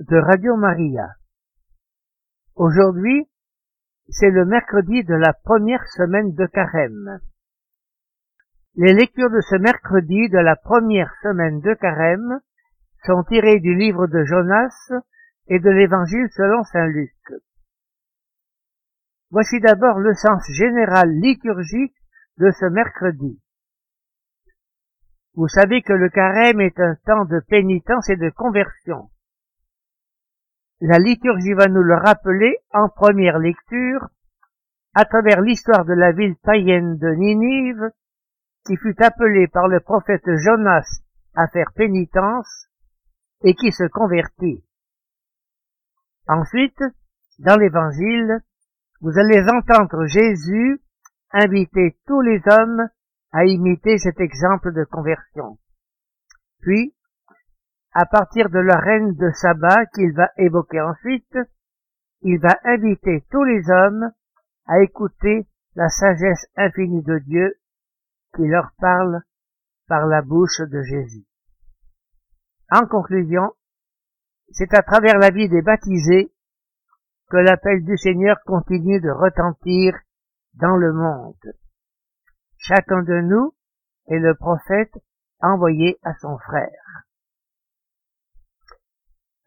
de Radio Maria. Aujourd'hui, c'est le mercredi de la première semaine de carême. Les lectures de ce mercredi de la première semaine de carême sont tirées du livre de Jonas et de l'évangile selon saint Luc. Voici d'abord le sens général liturgique de ce mercredi. Vous savez que le carême est un temps de pénitence et de conversion. La liturgie va nous le rappeler en première lecture à travers l'histoire de la ville païenne de Ninive qui fut appelée par le prophète Jonas à faire pénitence et qui se convertit. Ensuite, dans l'évangile, vous allez entendre Jésus inviter tous les hommes à imiter cet exemple de conversion. Puis, à partir de la reine de Saba qu'il va évoquer ensuite, il va inviter tous les hommes à écouter la sagesse infinie de Dieu qui leur parle par la bouche de Jésus. En conclusion, c'est à travers la vie des baptisés que l'appel du Seigneur continue de retentir dans le monde. Chacun de nous est le prophète envoyé à son frère.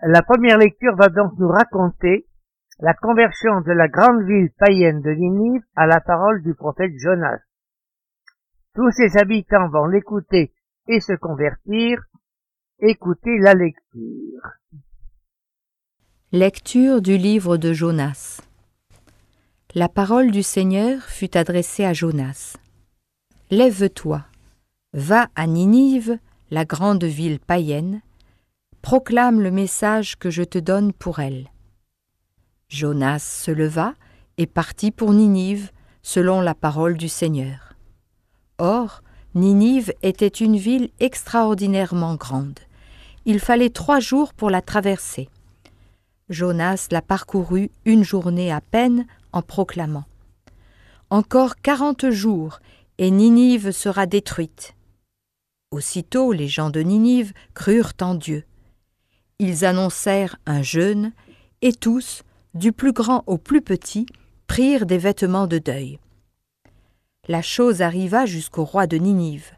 La première lecture va donc nous raconter la conversion de la grande ville païenne de Ninive à la parole du prophète Jonas. Tous ses habitants vont l'écouter et se convertir. Écoutez la lecture. Lecture du livre de Jonas. La parole du Seigneur fut adressée à Jonas. Lève-toi, va à Ninive, la grande ville païenne, proclame le message que je te donne pour elle. Jonas se leva et partit pour Ninive, selon la parole du Seigneur. Or, Ninive était une ville extraordinairement grande. Il fallait trois jours pour la traverser. Jonas la parcourut une journée à peine en proclamant. Encore quarante jours, et Ninive sera détruite. Aussitôt les gens de Ninive crurent en Dieu. Ils annoncèrent un jeûne, et tous, du plus grand au plus petit, prirent des vêtements de deuil. La chose arriva jusqu'au roi de Ninive.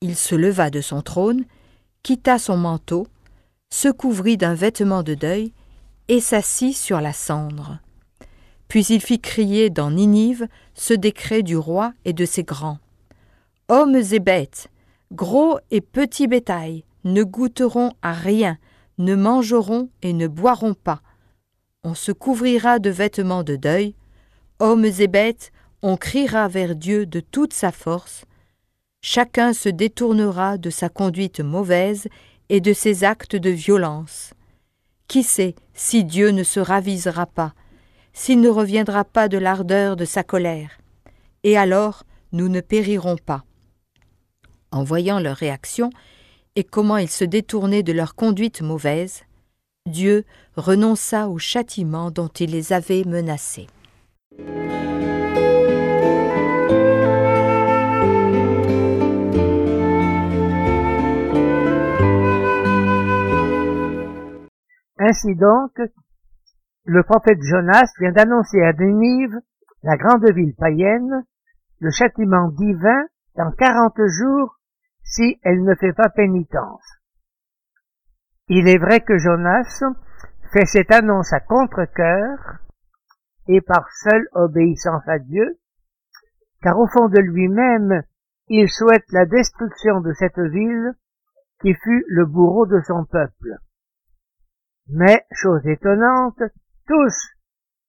Il se leva de son trône, quitta son manteau, se couvrit d'un vêtement de deuil, et s'assit sur la cendre. Puis il fit crier dans Ninive ce décret du roi et de ses grands. Hommes et bêtes, gros et petits bétail, ne goûteront à rien, ne mangeront et ne boiront pas. On se couvrira de vêtements de deuil. Hommes et bêtes, on criera vers Dieu de toute sa force. Chacun se détournera de sa conduite mauvaise et de ses actes de violence. Qui sait si Dieu ne se ravisera pas s'il ne reviendra pas de l'ardeur de sa colère? Et alors nous ne périrons pas. En voyant leur réaction et comment ils se détournaient de leur conduite mauvaise, Dieu renonça au châtiment dont il les avait menacés. Ainsi donc, le prophète Jonas vient d'annoncer à Ninive, la grande ville païenne, le châtiment divin dans quarante jours si elle ne fait pas pénitence. Il est vrai que Jonas fait cette annonce à contre-cœur et par seule obéissance à Dieu, car au fond de lui-même, il souhaite la destruction de cette ville qui fut le bourreau de son peuple. Mais, chose étonnante, tous,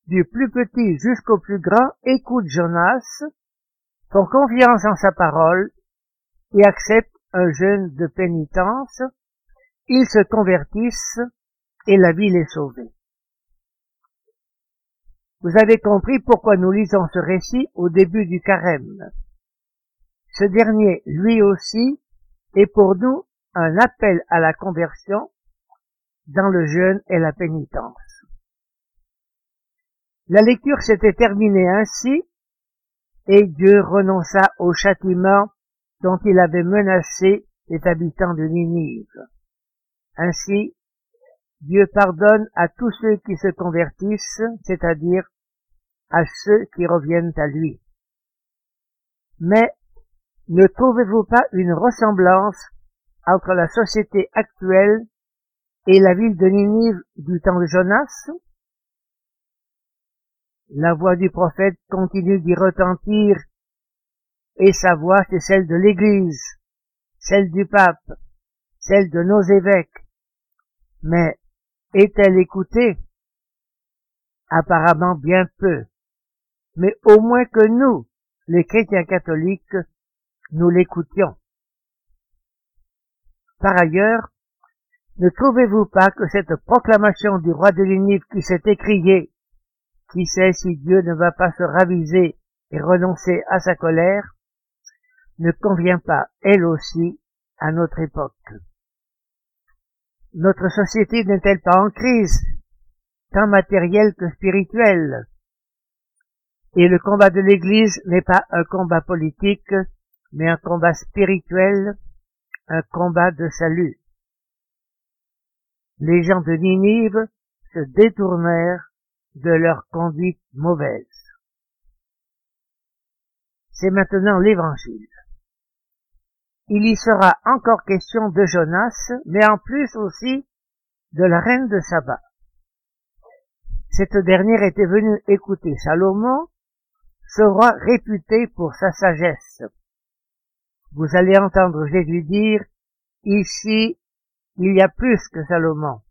du plus petit jusqu'au plus grand, écoutent Jonas, font confiance en sa parole et acceptent un jeûne de pénitence. Ils se convertissent et la ville est sauvée. Vous avez compris pourquoi nous lisons ce récit au début du carême. Ce dernier, lui aussi, est pour nous un appel à la conversion dans le jeûne et la pénitence. La lecture s'était terminée ainsi, et Dieu renonça au châtiment dont il avait menacé les habitants de Ninive. Ainsi, Dieu pardonne à tous ceux qui se convertissent, c'est-à-dire à ceux qui reviennent à lui. Mais ne trouvez-vous pas une ressemblance entre la société actuelle et la ville de Ninive du temps de Jonas? La voix du prophète continue d'y retentir et sa voix c'est celle de l'Église, celle du pape, celle de nos évêques. Mais est-elle écoutée? Apparemment bien peu. Mais au moins que nous, les chrétiens catholiques, nous l'écoutions. Par ailleurs, ne trouvez-vous pas que cette proclamation du roi de l'Unive qui s'est écriée, qui sait si Dieu ne va pas se raviser et renoncer à sa colère, ne convient pas, elle aussi, à notre époque notre société n'est-elle pas en crise, tant matérielle que spirituelle? Et le combat de l'Église n'est pas un combat politique, mais un combat spirituel, un combat de salut. Les gens de Ninive se détournèrent de leur conduite mauvaise. C'est maintenant l'Évangile il y sera encore question de Jonas, mais en plus aussi de la reine de Saba. Cette dernière était venue écouter Salomon, ce roi réputé pour sa sagesse. Vous allez entendre Jésus dire, ici, il y a plus que Salomon.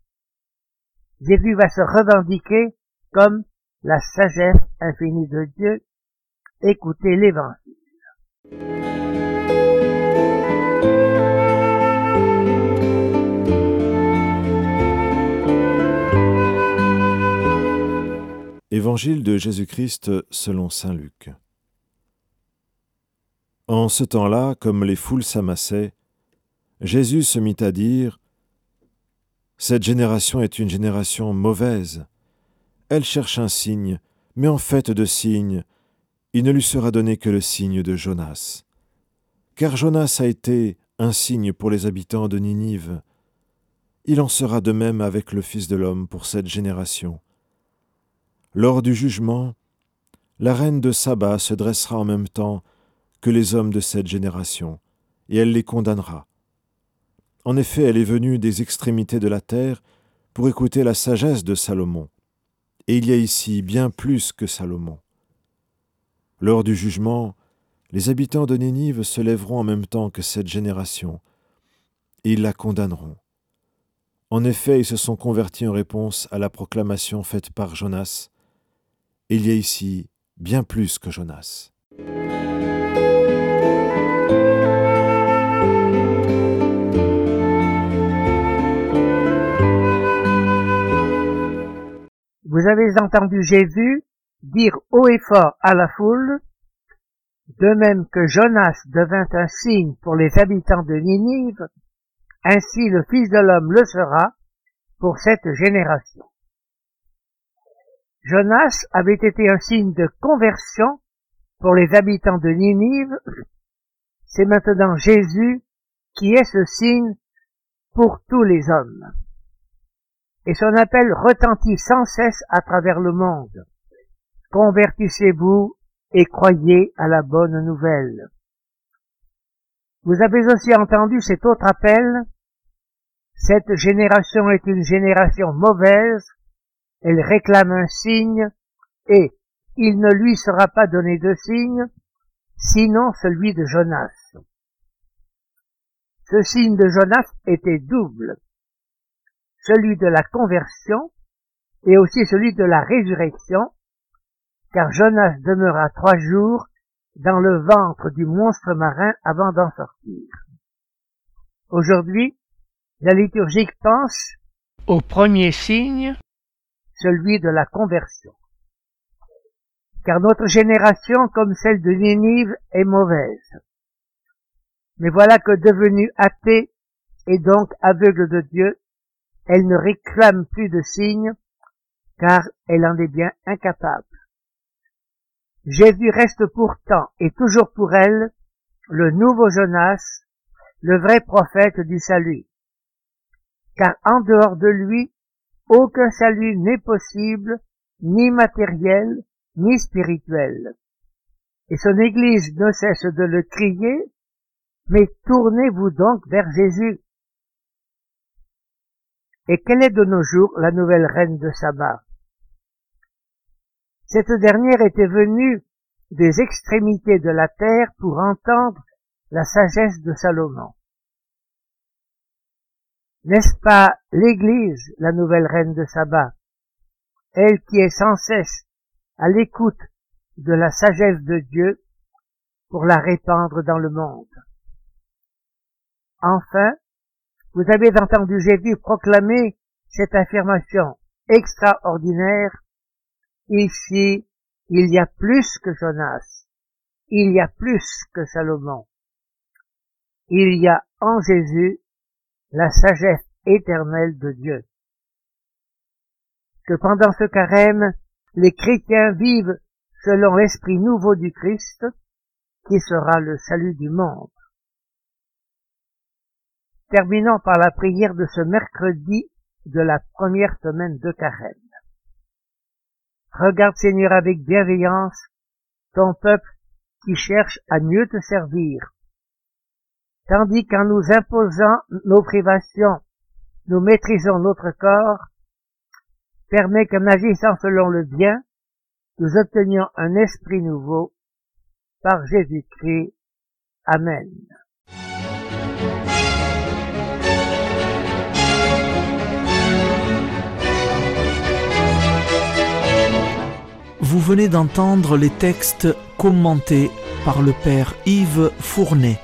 Jésus va se revendiquer comme la sagesse infinie de Dieu. Écoutez l'évangile. De Jésus-Christ selon Saint Luc. En ce temps-là, comme les foules s'amassaient, Jésus se mit à dire Cette génération est une génération mauvaise. Elle cherche un signe, mais en fait de signe, il ne lui sera donné que le signe de Jonas. Car Jonas a été un signe pour les habitants de Ninive. Il en sera de même avec le Fils de l'homme pour cette génération. Lors du jugement, la reine de Saba se dressera en même temps que les hommes de cette génération, et elle les condamnera. En effet, elle est venue des extrémités de la terre pour écouter la sagesse de Salomon, et il y a ici bien plus que Salomon. Lors du jugement, les habitants de Nénive se lèveront en même temps que cette génération, et ils la condamneront. En effet, ils se sont convertis en réponse à la proclamation faite par Jonas, il y a ici bien plus que Jonas. Vous avez entendu Jésus dire haut et fort à la foule, de même que Jonas devint un signe pour les habitants de Ninive, ainsi le Fils de l'homme le sera pour cette génération. Jonas avait été un signe de conversion pour les habitants de Ninive. C'est maintenant Jésus qui est ce signe pour tous les hommes. Et son appel retentit sans cesse à travers le monde. Convertissez-vous et croyez à la bonne nouvelle. Vous avez aussi entendu cet autre appel. Cette génération est une génération mauvaise elle réclame un signe, et il ne lui sera pas donné de signe, sinon celui de Jonas. Ce signe de Jonas était double, celui de la conversion et aussi celui de la résurrection, car Jonas demeura trois jours dans le ventre du monstre marin avant d'en sortir. Aujourd'hui, la liturgie pense au premier signe, celui de la conversion. Car notre génération, comme celle de Ninive, est mauvaise. Mais voilà que devenue athée et donc aveugle de Dieu, elle ne réclame plus de signes, car elle en est bien incapable. Jésus reste pourtant et toujours pour elle le nouveau Jonas, le vrai prophète du salut. Car en dehors de lui, aucun salut n'est possible, ni matériel, ni spirituel. Et son Église ne cesse de le crier, mais tournez-vous donc vers Jésus. Et quelle est de nos jours la nouvelle reine de Saba? Cette dernière était venue des extrémités de la terre pour entendre la sagesse de Salomon. N'est-ce pas l'Église, la nouvelle reine de Saba, elle qui est sans cesse à l'écoute de la sagesse de Dieu pour la répandre dans le monde. Enfin, vous avez entendu Jésus proclamer cette affirmation extraordinaire. Ici, il y a plus que Jonas. Il y a plus que Salomon. Il y a en Jésus la sagesse éternelle de Dieu. Que pendant ce carême, les chrétiens vivent selon l'esprit nouveau du Christ, qui sera le salut du monde. Terminons par la prière de ce mercredi de la première semaine de carême. Regarde Seigneur avec bienveillance ton peuple qui cherche à mieux te servir, tandis qu'en nous imposant nos privations, nous maîtrisons notre corps, permet qu'en agissant selon le bien, nous obtenions un esprit nouveau par Jésus-Christ. Amen. Vous venez d'entendre les textes commentés par le Père Yves Fournet.